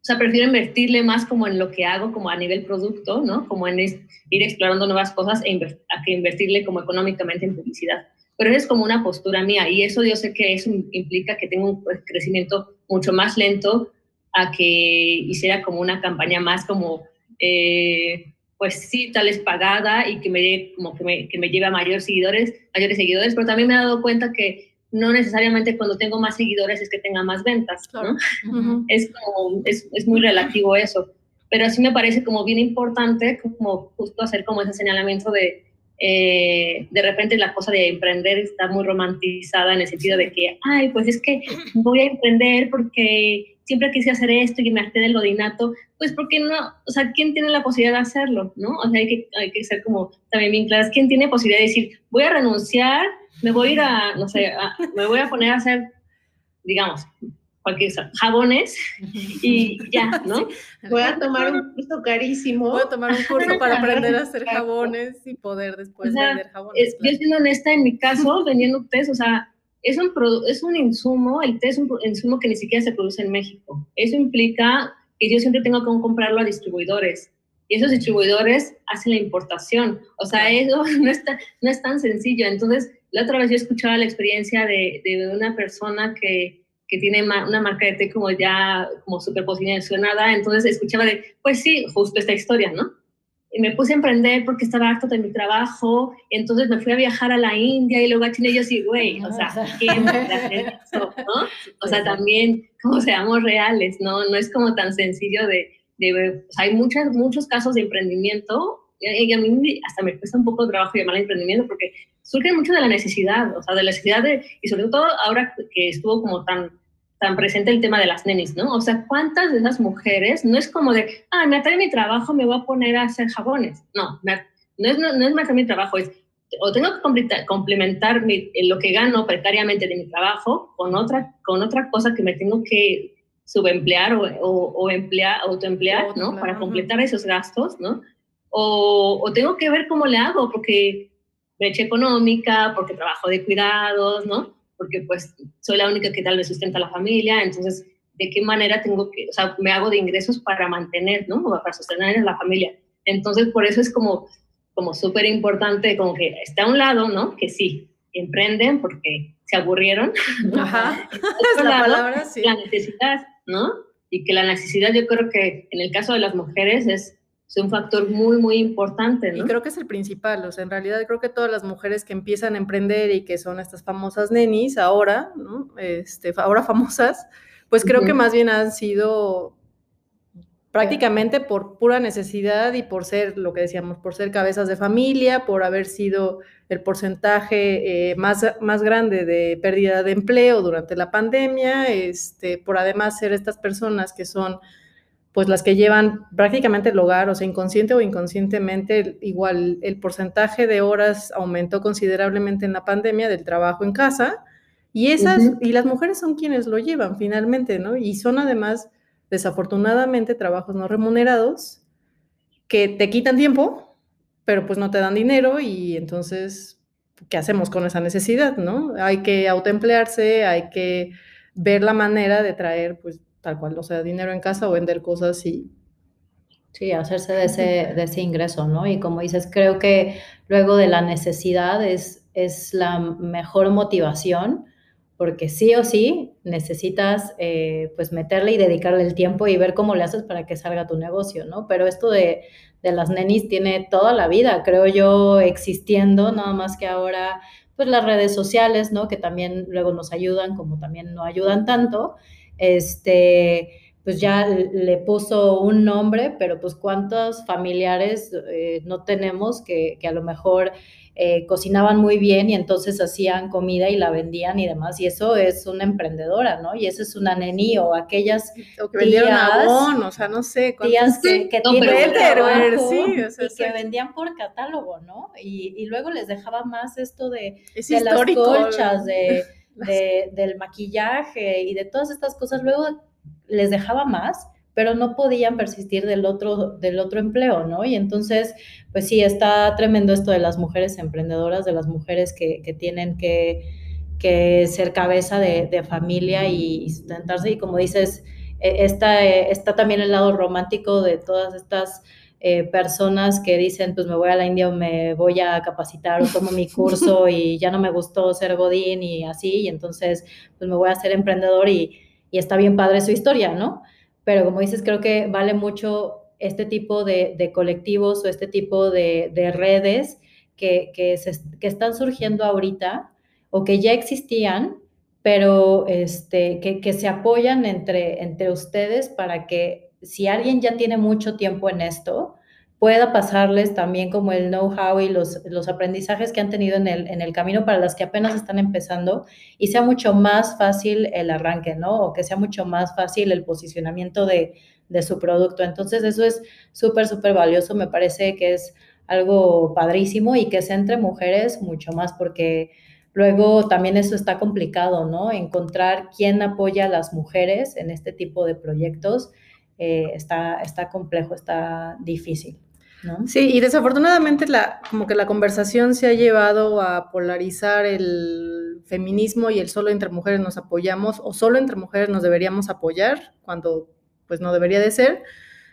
O sea, prefiero invertirle más como en lo que hago, como a nivel producto, ¿no? Como en ir explorando nuevas cosas e a que invertirle como económicamente en publicidad. Pero es como una postura mía y eso yo sé que eso implica que tengo un crecimiento mucho más lento a que hiciera como una campaña más como eh, pues sí, tal es pagada y que me, como que me, que me lleve a mayores seguidores, mayores seguidores, pero también me he dado cuenta que no necesariamente cuando tengo más seguidores es que tenga más ventas, ¿no? es, como, es, es, muy relativo eso, pero sí me parece como bien importante como justo hacer como ese señalamiento de, eh, de repente la cosa de emprender está muy romantizada en el sentido de que, ay, pues es que voy a emprender porque siempre quise hacer esto y me harté del godinato, pues porque no, o sea, ¿quién tiene la posibilidad de hacerlo? ¿no? O sea, hay que, hay que ser como también bien claras, ¿quién tiene posibilidad de decir, voy a renunciar, me voy a ir a, no sé, me voy a poner a hacer, digamos, cualquier jabones y ya, ¿no? Voy a tomar un curso carísimo. Voy a tomar un curso para aprender a hacer jabones y poder después vender jabones. Yo siendo honesta, en mi caso, vendiendo test, o sea, es un, es un insumo, el té es un insumo que ni siquiera se produce en México. Eso implica que yo siempre tengo que comprarlo a distribuidores. Y esos distribuidores hacen la importación. O sea, eso no, está, no es tan sencillo. Entonces, la otra vez yo escuchaba la experiencia de, de una persona que, que tiene una marca de té como ya como súper posicionada. Entonces, escuchaba de, pues sí, justo esta historia, ¿no? Me puse a emprender porque estaba harto de mi trabajo, entonces me fui a viajar a la India y luego a China y yo sí, güey, o sea, ¿qué eso, no? O sea, también, como seamos reales, ¿no? No es como tan sencillo de, de o sea, hay muchas, muchos casos de emprendimiento y a mí hasta me cuesta un poco de trabajo llamar emprendimiento porque surge mucho de la necesidad, o sea, de la necesidad de, y sobre todo ahora que estuvo como tan tan presente el tema de las nenis, ¿no? O sea, ¿cuántas de esas mujeres no es como de, ah, me atrae mi trabajo, me voy a poner a hacer jabones? No, no, es, no, es me atrae mi trabajo, es o tengo que complementar mi, lo que gano precariamente de mi trabajo con otra, con otra cosa que me tengo que subemplear o, o, emplear, autoemplear, ¿no? Para completar esos gastos, ¿no? O, o, tengo que ver cómo le hago, porque brecha económica, porque trabajo de cuidados, ¿no? Porque pues soy la única que tal vez sustenta a la familia, entonces, ¿de qué manera tengo que, o sea, me hago de ingresos para mantener, ¿no? Para sostener a la familia. Entonces, por eso es como, como súper importante, como que está a un lado, ¿no? Que sí, emprenden porque se aburrieron. Ajá, es la palabra, sí. La necesidad, ¿no? Y que la necesidad yo creo que en el caso de las mujeres es es un factor muy, muy importante. ¿no? Y creo que es el principal, o sea, en realidad creo que todas las mujeres que empiezan a emprender y que son estas famosas nenis ahora, ¿no? Este, ahora famosas, pues creo que más bien han sido prácticamente por pura necesidad y por ser, lo que decíamos, por ser cabezas de familia, por haber sido el porcentaje eh, más, más grande de pérdida de empleo durante la pandemia, este, por además ser estas personas que son pues las que llevan prácticamente el hogar, o sea, inconsciente o inconscientemente, igual el porcentaje de horas aumentó considerablemente en la pandemia del trabajo en casa, y esas, y las mujeres son quienes lo llevan finalmente, ¿no? Y son además, desafortunadamente, trabajos no remunerados que te quitan tiempo, pero pues no te dan dinero y entonces, ¿qué hacemos con esa necesidad, no? Hay que autoemplearse, hay que ver la manera de traer, pues, tal cual, o sea, dinero en casa o vender cosas y... Sí, hacerse de ese, de ese ingreso, ¿no? Y como dices, creo que luego de la necesidad es, es la mejor motivación, porque sí o sí necesitas eh, pues meterle y dedicarle el tiempo y ver cómo le haces para que salga tu negocio, ¿no? Pero esto de, de las nenis tiene toda la vida, creo yo, existiendo, nada más que ahora pues las redes sociales, ¿no? Que también luego nos ayudan, como también no ayudan tanto este, pues ya le puso un nombre, pero pues cuántos familiares eh, no tenemos que, a lo mejor eh, cocinaban muy bien y entonces hacían comida y la vendían y demás, y eso es una emprendedora, ¿no? Y eso es una neni o aquellas o que vendieron tías, o sea, no sé. Tías que, que tienen trabajo sí, y que vendían por catálogo, ¿no? Y, y, luego les dejaba más esto de, de las colchas, de del maquillaje y de todas estas cosas, luego les dejaba más, pero no podían persistir del otro, del otro empleo, ¿no? Y entonces, pues sí, está tremendo esto de las mujeres emprendedoras, de las mujeres que, tienen que, ser cabeza de, familia y, sustentarse. Y como dices, e, está, está también el lado romántico de todas estas eh, personas que dicen, pues me voy a la India o me voy a capacitar o tomo mi curso y ya no me gustó ser godín y así, y entonces pues me voy a ser emprendedor y, y está bien padre su historia, ¿no? Pero como dices, creo que vale mucho este tipo de, de colectivos o este tipo de, de redes que, que, se, que, están surgiendo ahorita o que ya existían, pero este, que, que se apoyan entre, entre ustedes para que si alguien ya tiene mucho tiempo en esto, pueda pasarles también como el know-how y los, los, aprendizajes que han tenido en el, en el camino para las que apenas están empezando y sea mucho más fácil el arranque, ¿no? O que sea mucho más fácil el posicionamiento de, de su producto. Entonces, eso es súper, súper valioso. Me parece que es algo padrísimo y que sea entre mujeres mucho más porque Luego también eso está complicado, ¿no? Encontrar quién apoya a las mujeres en este tipo de proyectos eh, está, está complejo, está difícil. ¿no? Sí, y desafortunadamente la, como que la conversación se ha llevado a polarizar el feminismo y el solo entre mujeres nos apoyamos o solo entre mujeres nos deberíamos apoyar cuando pues no debería de ser.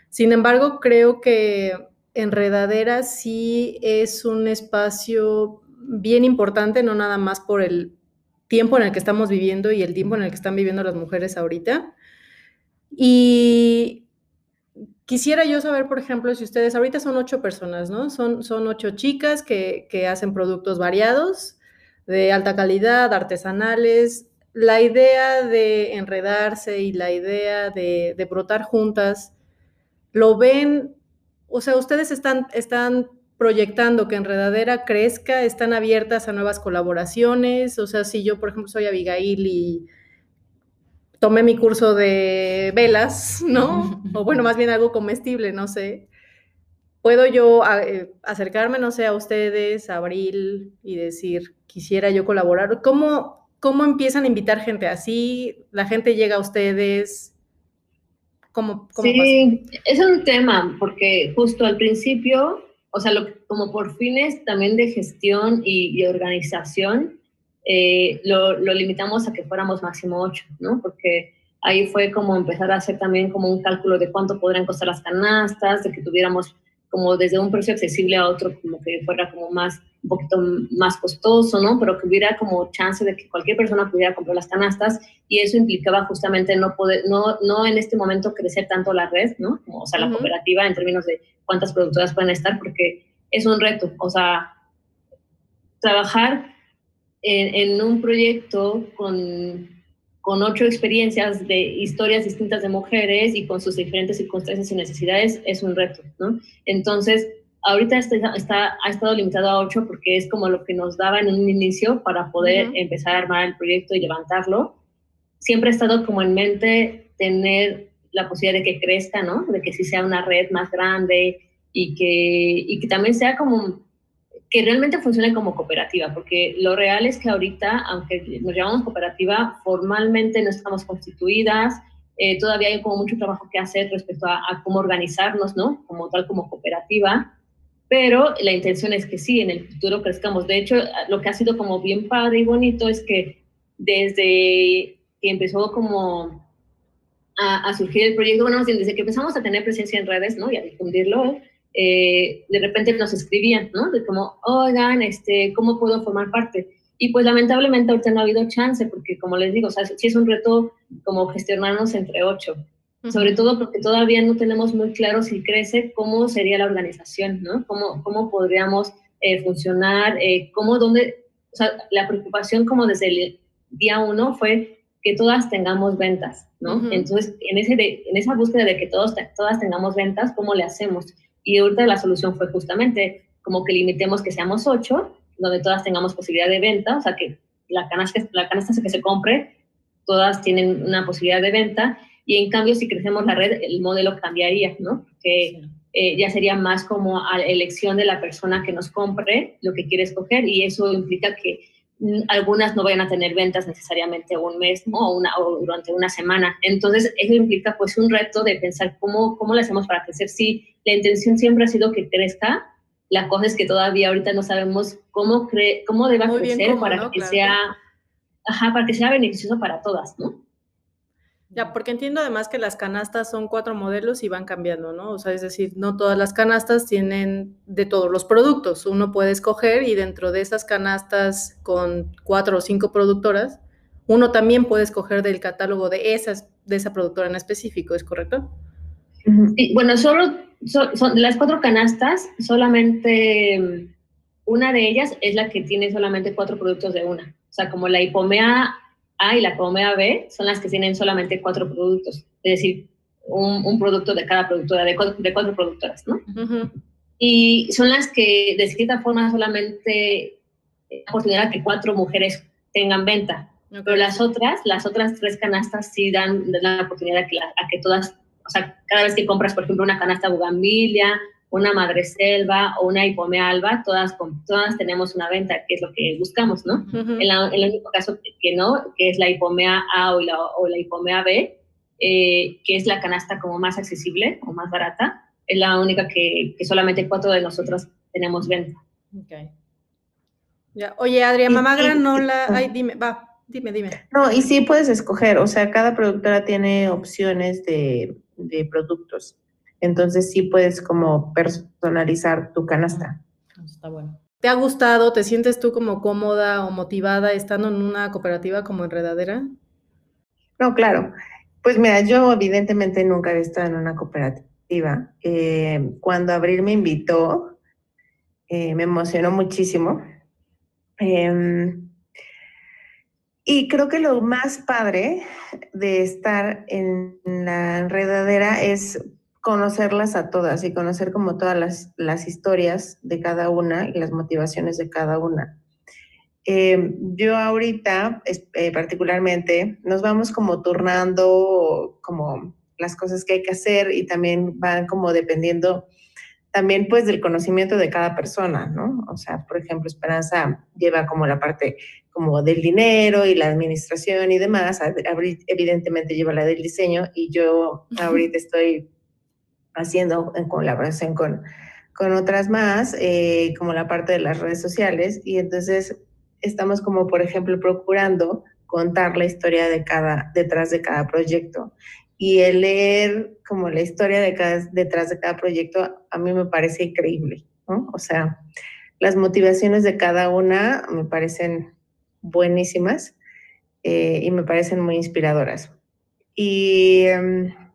Sin embargo, creo que Enredadera sí es un espacio bien importante, no nada más por el tiempo en el que estamos viviendo y el tiempo en el que están viviendo las mujeres ahorita. Y quisiera yo saber, por ejemplo, si ustedes, ahorita son ocho personas, ¿no? Son, son ocho chicas que, que hacen productos variados, de alta calidad, artesanales. La idea de enredarse y la idea de, de brotar juntas, ¿lo ven? O sea, ustedes están, están proyectando que Enredadera crezca, están abiertas a nuevas colaboraciones, o sea, si yo, por ejemplo, soy Abigail y tomé mi curso de velas, ¿no? o bueno, más bien algo comestible, no sé. ¿Puedo yo eh, acercarme, no sé, a ustedes, a Abril, y decir, quisiera yo colaborar? ¿Cómo, ¿Cómo empiezan a invitar gente así? ¿La gente llega a ustedes? ¿Cómo, cómo sí, es un tema, porque justo al principio o sea, como por fines también de gestión y, organización, eh, lo, limitamos a que fuéramos máximo ocho, ¿no? Porque ahí fue como empezar a hacer también como un cálculo de cuánto podrían costar las canastas, de que tuviéramos como desde un precio accesible a otro, como que fuera como más, un poquito más costoso, ¿no? Pero que hubiera como chance de que cualquier persona pudiera comprar las canastas y eso implicaba justamente no poder, no, no en este momento crecer tanto la red, ¿no? O sea, la cooperativa en términos de cuántas productoras pueden estar, porque es un reto. O sea, trabajar en, un proyecto con, con, ocho experiencias de historias distintas de mujeres y con sus diferentes circunstancias y necesidades es un reto, ¿no? Entonces, ahorita está, está, ha estado limitado a ocho porque es como lo que nos daba en un inicio para poder empezar a armar el proyecto y levantarlo. Siempre ha estado como en mente tener la posibilidad de que crezca, ¿no? De que sí sea una red más grande y que, y que también sea como, que realmente funcione como cooperativa, porque lo real es que ahorita, aunque nos llamamos cooperativa, formalmente no estamos constituidas, eh, todavía hay como mucho trabajo que hacer respecto a, a, cómo organizarnos, ¿no? Como tal, como cooperativa, pero la intención es que sí, en el futuro crezcamos. De hecho, lo que ha sido como bien padre y bonito es que desde que empezó como a, surgir el proyecto, bueno, desde que empezamos a tener presencia en redes, ¿no? Y a difundirlo, eh, de repente nos escribían, ¿no? De como, oigan, este, ¿cómo puedo formar parte? Y pues lamentablemente ahorita no ha habido chance, porque como les digo, o sea, sí es un reto como gestionarnos entre ocho, sobre todo porque todavía no tenemos muy claro si crece cómo sería la organización, ¿no? Cómo, cómo podríamos eh, funcionar, eh, cómo, dónde, o sea, la preocupación como desde el día uno fue que todas tengamos ventas, ¿no? Entonces, en, ese en esa búsqueda de que todos, todas tengamos ventas, ¿cómo le hacemos? Y ahorita la solución fue justamente como que limitemos que seamos ocho, donde todas tengamos posibilidad de venta, o sea, que la canasta, la canasta que se compre, todas tienen una posibilidad de venta, y en cambio, si crecemos la red, el modelo cambiaría, ¿no? Que eh, ya sería más como a elección de la persona que nos compre lo que quiere escoger, y eso implica que algunas no vayan a tener ventas necesariamente un mes o, una, o durante una semana. Entonces, eso implica pues un reto de pensar cómo, cómo le hacemos para crecer. Sí, la intención siempre ha sido que crezca, la cosa es que todavía ahorita no sabemos cómo, cre cómo deba crecer para que sea... Ajá, para que sea beneficioso para todas, ¿no? Ya, porque entiendo además que las canastas son cuatro modelos y van cambiando, ¿no? O sea, es decir, no todas las canastas tienen de todos los productos. Uno puede escoger y dentro de esas canastas con cuatro o cinco productoras, uno también puede escoger del catálogo de esas, de esa productora en específico, ¿es correcto? bueno, solo son de las cuatro canastas, solamente una de ellas es la que tiene solamente cuatro productos de una. O sea, como la hipomea a y la Comea B son las que tienen solamente cuatro productos, es decir, un, producto de cada productora, de cuatro, de cuatro productoras, ¿no? Y son las que de cierta forma solamente oportunidad que cuatro mujeres tengan venta. Pero las otras, las otras tres canastas sí dan, la oportunidad a que, a que todas, o sea, cada vez que compras, por ejemplo, una canasta bugambilia una madre selva o una hipomea alba, todas, todas tenemos una venta, que es lo que buscamos, ¿no? en, el único caso que, no, que es la hipomea A o la, o la hipomea B, eh, que es la canasta como más accesible o más barata, es la única que, que solamente cuatro de nosotros tenemos venta. Okay. Ya. Oye, Adrián, mamá granola, ay, dime, va, dime, dime. No, y sí puedes escoger, o sea, cada productora tiene opciones de, de productos. Entonces sí puedes como personalizar tu canasta. Está bueno. ¿Te ha gustado? ¿Te sientes tú como cómoda o motivada estando en una cooperativa como Enredadera? No, claro. Pues mira, yo evidentemente nunca he estado en una cooperativa. Eh, cuando Abril me invitó, eh, me emocionó muchísimo. Em, y creo que lo más padre de estar en la enredadera es conocerlas a todas y conocer como todas las, las historias de cada una y las motivaciones de cada una. Eh, yo ahorita, eh, particularmente, nos vamos como turnando como las cosas que hay que hacer y también van como dependiendo también pues del conocimiento de cada persona, ¿no? O sea, por ejemplo, Esperanza lleva como la parte como del dinero y la administración y demás, evidentemente lleva la del diseño y yo ahorita estoy haciendo en colaboración con, con otras más, eh, como la parte de las redes sociales, y entonces estamos como, por ejemplo, procurando contar la historia de cada, detrás de cada proyecto. Y el leer como la historia de cada, detrás de cada proyecto a mí me parece increíble, ¿no? O sea, las motivaciones de cada una me parecen buenísimas eh, y me parecen muy inspiradoras. Y... Em,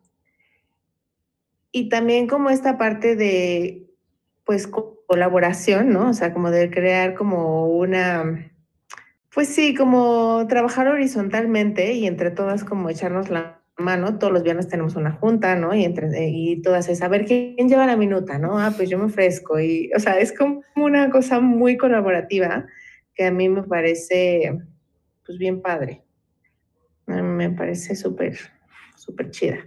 y también como esta parte de, pues, colaboración, ¿no? O sea, como de crear como una, pues sí, como trabajar horizontalmente y entre todas como echarnos la mano. Todos los viernes tenemos una junta, ¿no? Y, entre, y todas es, a ver, ¿quién lleva la minuta, no? Ah, pues yo me ofrezco. Y, o sea, es como una cosa muy colaborativa que a mí me parece, pues, bien padre. Me parece súper, súper chida.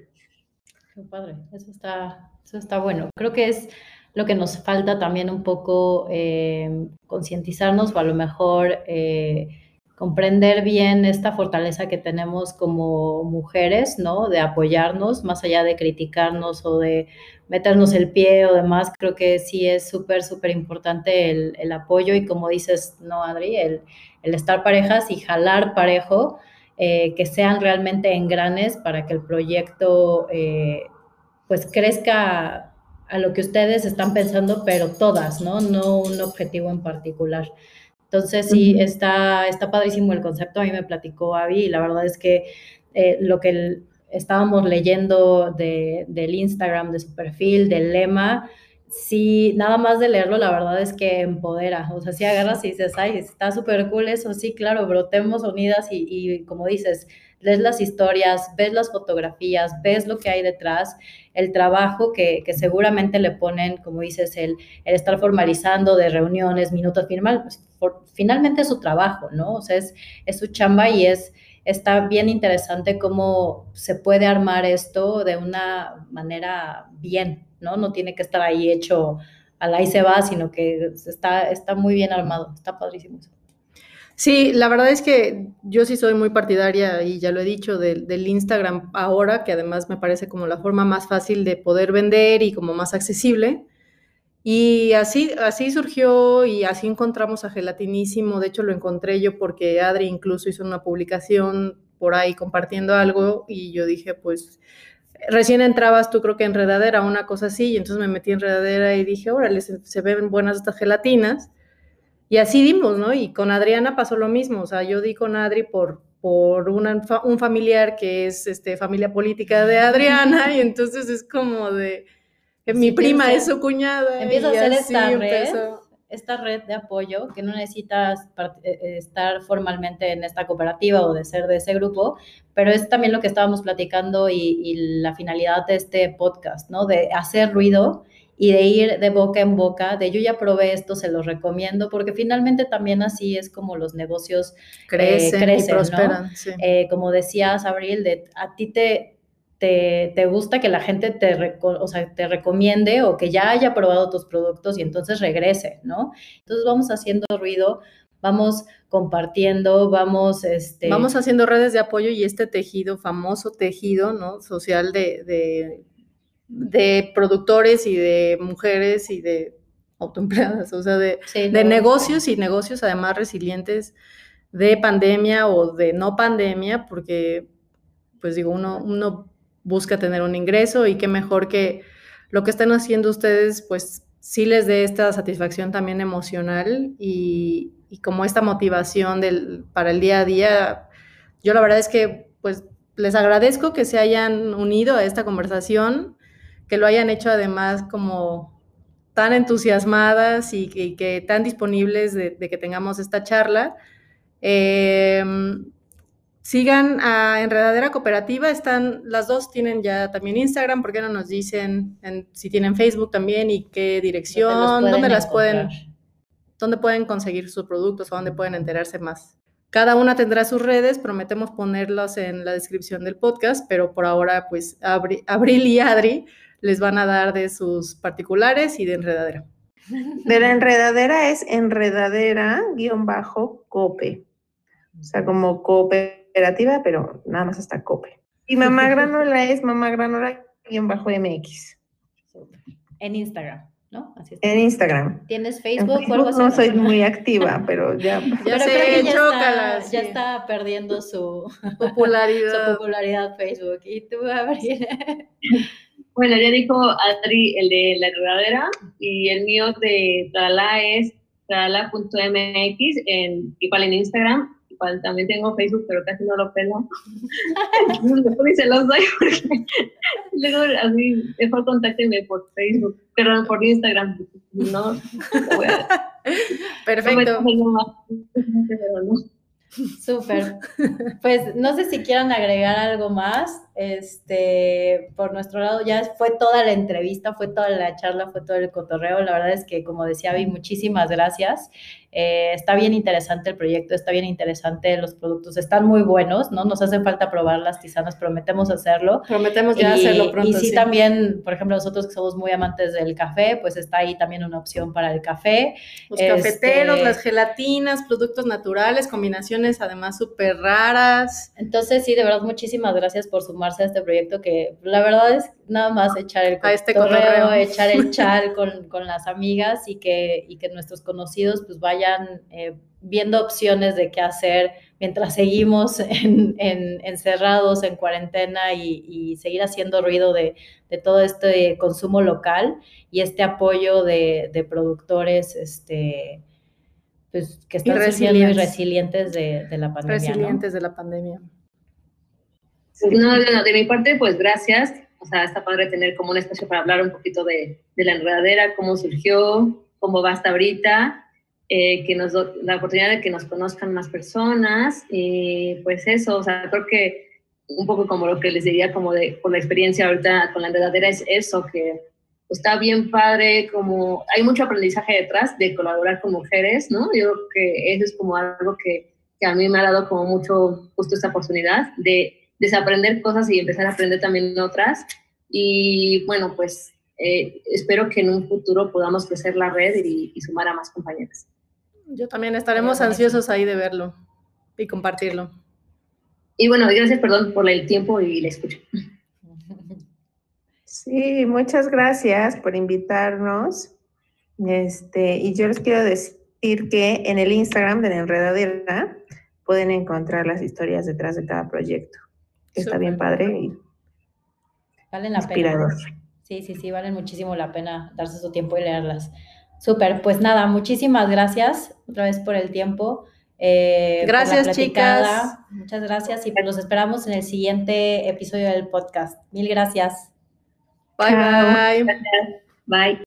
Qué padre, eso está, eso está bueno. Creo que es lo que nos falta también un poco eh, concientizarnos o a lo mejor eh, comprender bien esta fortaleza que tenemos como mujeres, ¿no? De apoyarnos, más allá de criticarnos o de meternos el pie o demás, creo que sí es súper, súper importante el, apoyo y como dices, ¿no, Adri? El, el estar parejas y jalar parejo eh, que sean realmente engranes para que el proyecto eh, pues crezca a lo que ustedes están pensando, pero todas, ¿no? No un objetivo en particular. Entonces, sí, está, está padrísimo el concepto. A mí me platicó Avi y la verdad es que eh, lo que estábamos leyendo del Instagram, de su perfil, del lema, sí, nada más de leerlo, la verdad es que empodera. O sea, si agarras y dices, ay, está súper cool eso, sí, claro, brotemos unidas y, y, como dices, ves las historias, ves las fotografías, ves lo que hay detrás, el trabajo que, que seguramente le ponen, como dices, el, el, estar formalizando de reuniones, minutos, final, pues, finalmente es su trabajo, ¿no? O sea, es, es su chamba y es está bien interesante cómo se puede armar esto de una manera bien, ¿no? No tiene que estar ahí hecho a la y se va, sino que está, está muy bien armado, está padrísimo. Sí, la verdad es que yo sí soy muy partidaria, y ya lo he dicho, del Instagram ahora, que además me parece como la forma más fácil de poder vender y como más accesible. Y así, así surgió y así encontramos a Gelatinísimo. De hecho, lo encontré yo porque Adri incluso hizo una publicación por ahí compartiendo algo y yo dije, pues recién entrabas tú creo que enredadera, una cosa así, y entonces me metí en enredadera y dije, órale, se, se ven buenas estas gelatinas. Y así dimos, ¿no? Y con Adriana pasó lo mismo, o sea, yo di con Adri por, por un familiar que es este, familia política de Adriana, y entonces es como de, mi prima es su cuñada. Empieza a hacer esta red, esta red de apoyo, que no necesitas eh, eh, estar formalmente en esta cooperativa o de ser de ese grupo, pero es también lo que estábamos platicando y, y la finalidad de este podcast, ¿no? De hacer ruido y de ir de boca en boca, de yo ya probé esto, se los recomiendo, porque finalmente también así es como los negocios crecen, y prosperan. como decías, Abril, de a ti te, te, te, gusta que la gente te, o sea, te recomiende o que ya haya probado tus productos y entonces regrese, ¿no? Entonces vamos haciendo ruido, vamos compartiendo, vamos... Este... Vamos haciendo redes de apoyo y este tejido, famoso tejido, ¿no? Social de, de, de productores y de mujeres y de autoempleadas, o sea, de, de negocios y negocios además resilientes de pandemia o de no pandemia, porque, pues digo, uno, uno busca tener un ingreso y qué mejor que lo que estén haciendo ustedes, pues sí les dé esta satisfacción también emocional y, como esta motivación del, para el día a día. Yo la verdad es que, pues, les agradezco que se hayan unido a esta conversación, que lo hayan hecho además como tan entusiasmadas y, que tan disponibles de, que tengamos esta charla. Em, sigan a Enredadera Cooperativa, están, las dos tienen ya también Instagram, ¿por qué no nos dicen si tienen Facebook también y qué dirección, dónde, las pueden, dónde pueden conseguir sus productos o dónde pueden enterarse más? Cada una tendrá sus redes, prometemos ponerlos en la descripción del podcast, pero por ahora, pues Abril y Adri les van a dar de sus particulares y de enredadera. De la enredadera es enredadera-cope. O sea, como cooperativa, pero nada más hasta cope. Y mamá granola es mamá granola-mx. En Instagram. ¿no? Así en Instagram. ¿Tienes Facebook, o algo así? No soy muy activa, pero ya. ya sé, ya, está, ya está perdiendo su popularidad. su popularidad Facebook. ¿Y tú, Gabriel? Bueno, ya dijo Adri el de la enredadera y el mío de Trala es trala.mx, en, igual en Instagram, igual también tengo Facebook, pero casi no lo pelo. Se los doy porque luego así, mejor contáctenme por Facebook, pero por Instagram, no. Perfecto. Súper. Pues no sé si quieran agregar algo más. Este, por nuestro lado ya fue toda la entrevista, fue toda la charla, fue todo el cotorreo. La verdad es que, como decía Vi, muchísimas gracias. Eh, está bien interesante el proyecto, está bien interesante los productos, están muy buenos, ¿no? Nos hace falta probar las tisanas, prometemos hacerlo. Prometemos ya hacerlo pronto. Y sí, también, por ejemplo, nosotros que somos muy amantes del café, pues está ahí también una opción para el café. Los cafeteros, este, las gelatinas, productos naturales, combinaciones además súper raras. Entonces, sí, de verdad, muchísimas gracias por sumarse a este proyecto que la verdad es nada más echar el a este correo, echar el chal con, con, las amigas y que, y que nuestros conocidos pues vayan eh, viendo opciones de qué hacer mientras seguimos en, encerrados en cuarentena y, seguir haciendo ruido de, de, todo este consumo local y este apoyo de, de productores este, pues, que están resilientes, resilientes de, de, la pandemia. Resilientes de la pandemia. No, no, de mi parte, pues gracias o sea, está padre tener como un espacio para hablar un poquito de, de la enredadera, cómo surgió, cómo va hasta ahorita, eh, que nos la oportunidad de que nos conozcan más personas, y pues eso, o sea, creo que un poco como lo que les diría como de, por la experiencia ahorita con la enredadera es eso, que está bien padre, como hay mucho aprendizaje detrás de colaborar con mujeres, ¿no? Yo creo que eso es como algo que, que a mí me ha dado como mucho justo esta oportunidad de desaprender cosas y empezar a aprender también otras. Y bueno, pues eh, espero que en un futuro podamos crecer la red y, sumar a más compañeras. Yo también estaremos ansiosos ahí de verlo y compartirlo. Y bueno, gracias, perdón, por el tiempo y la escucha. Sí, muchas gracias por invitarnos. Este, y yo les quiero decir que en el Instagram de la Enredadera pueden encontrar las historias detrás de cada proyecto está bien padre y valen la pena. Sí, sí, sí, valen muchísimo la pena darse su tiempo y leerlas. Súper, pues nada, muchísimas gracias otra vez por el tiempo. Eh, gracias, chicas. Muchas gracias y pues los esperamos en el siguiente episodio del podcast. Mil gracias. Bye, bye. Bye.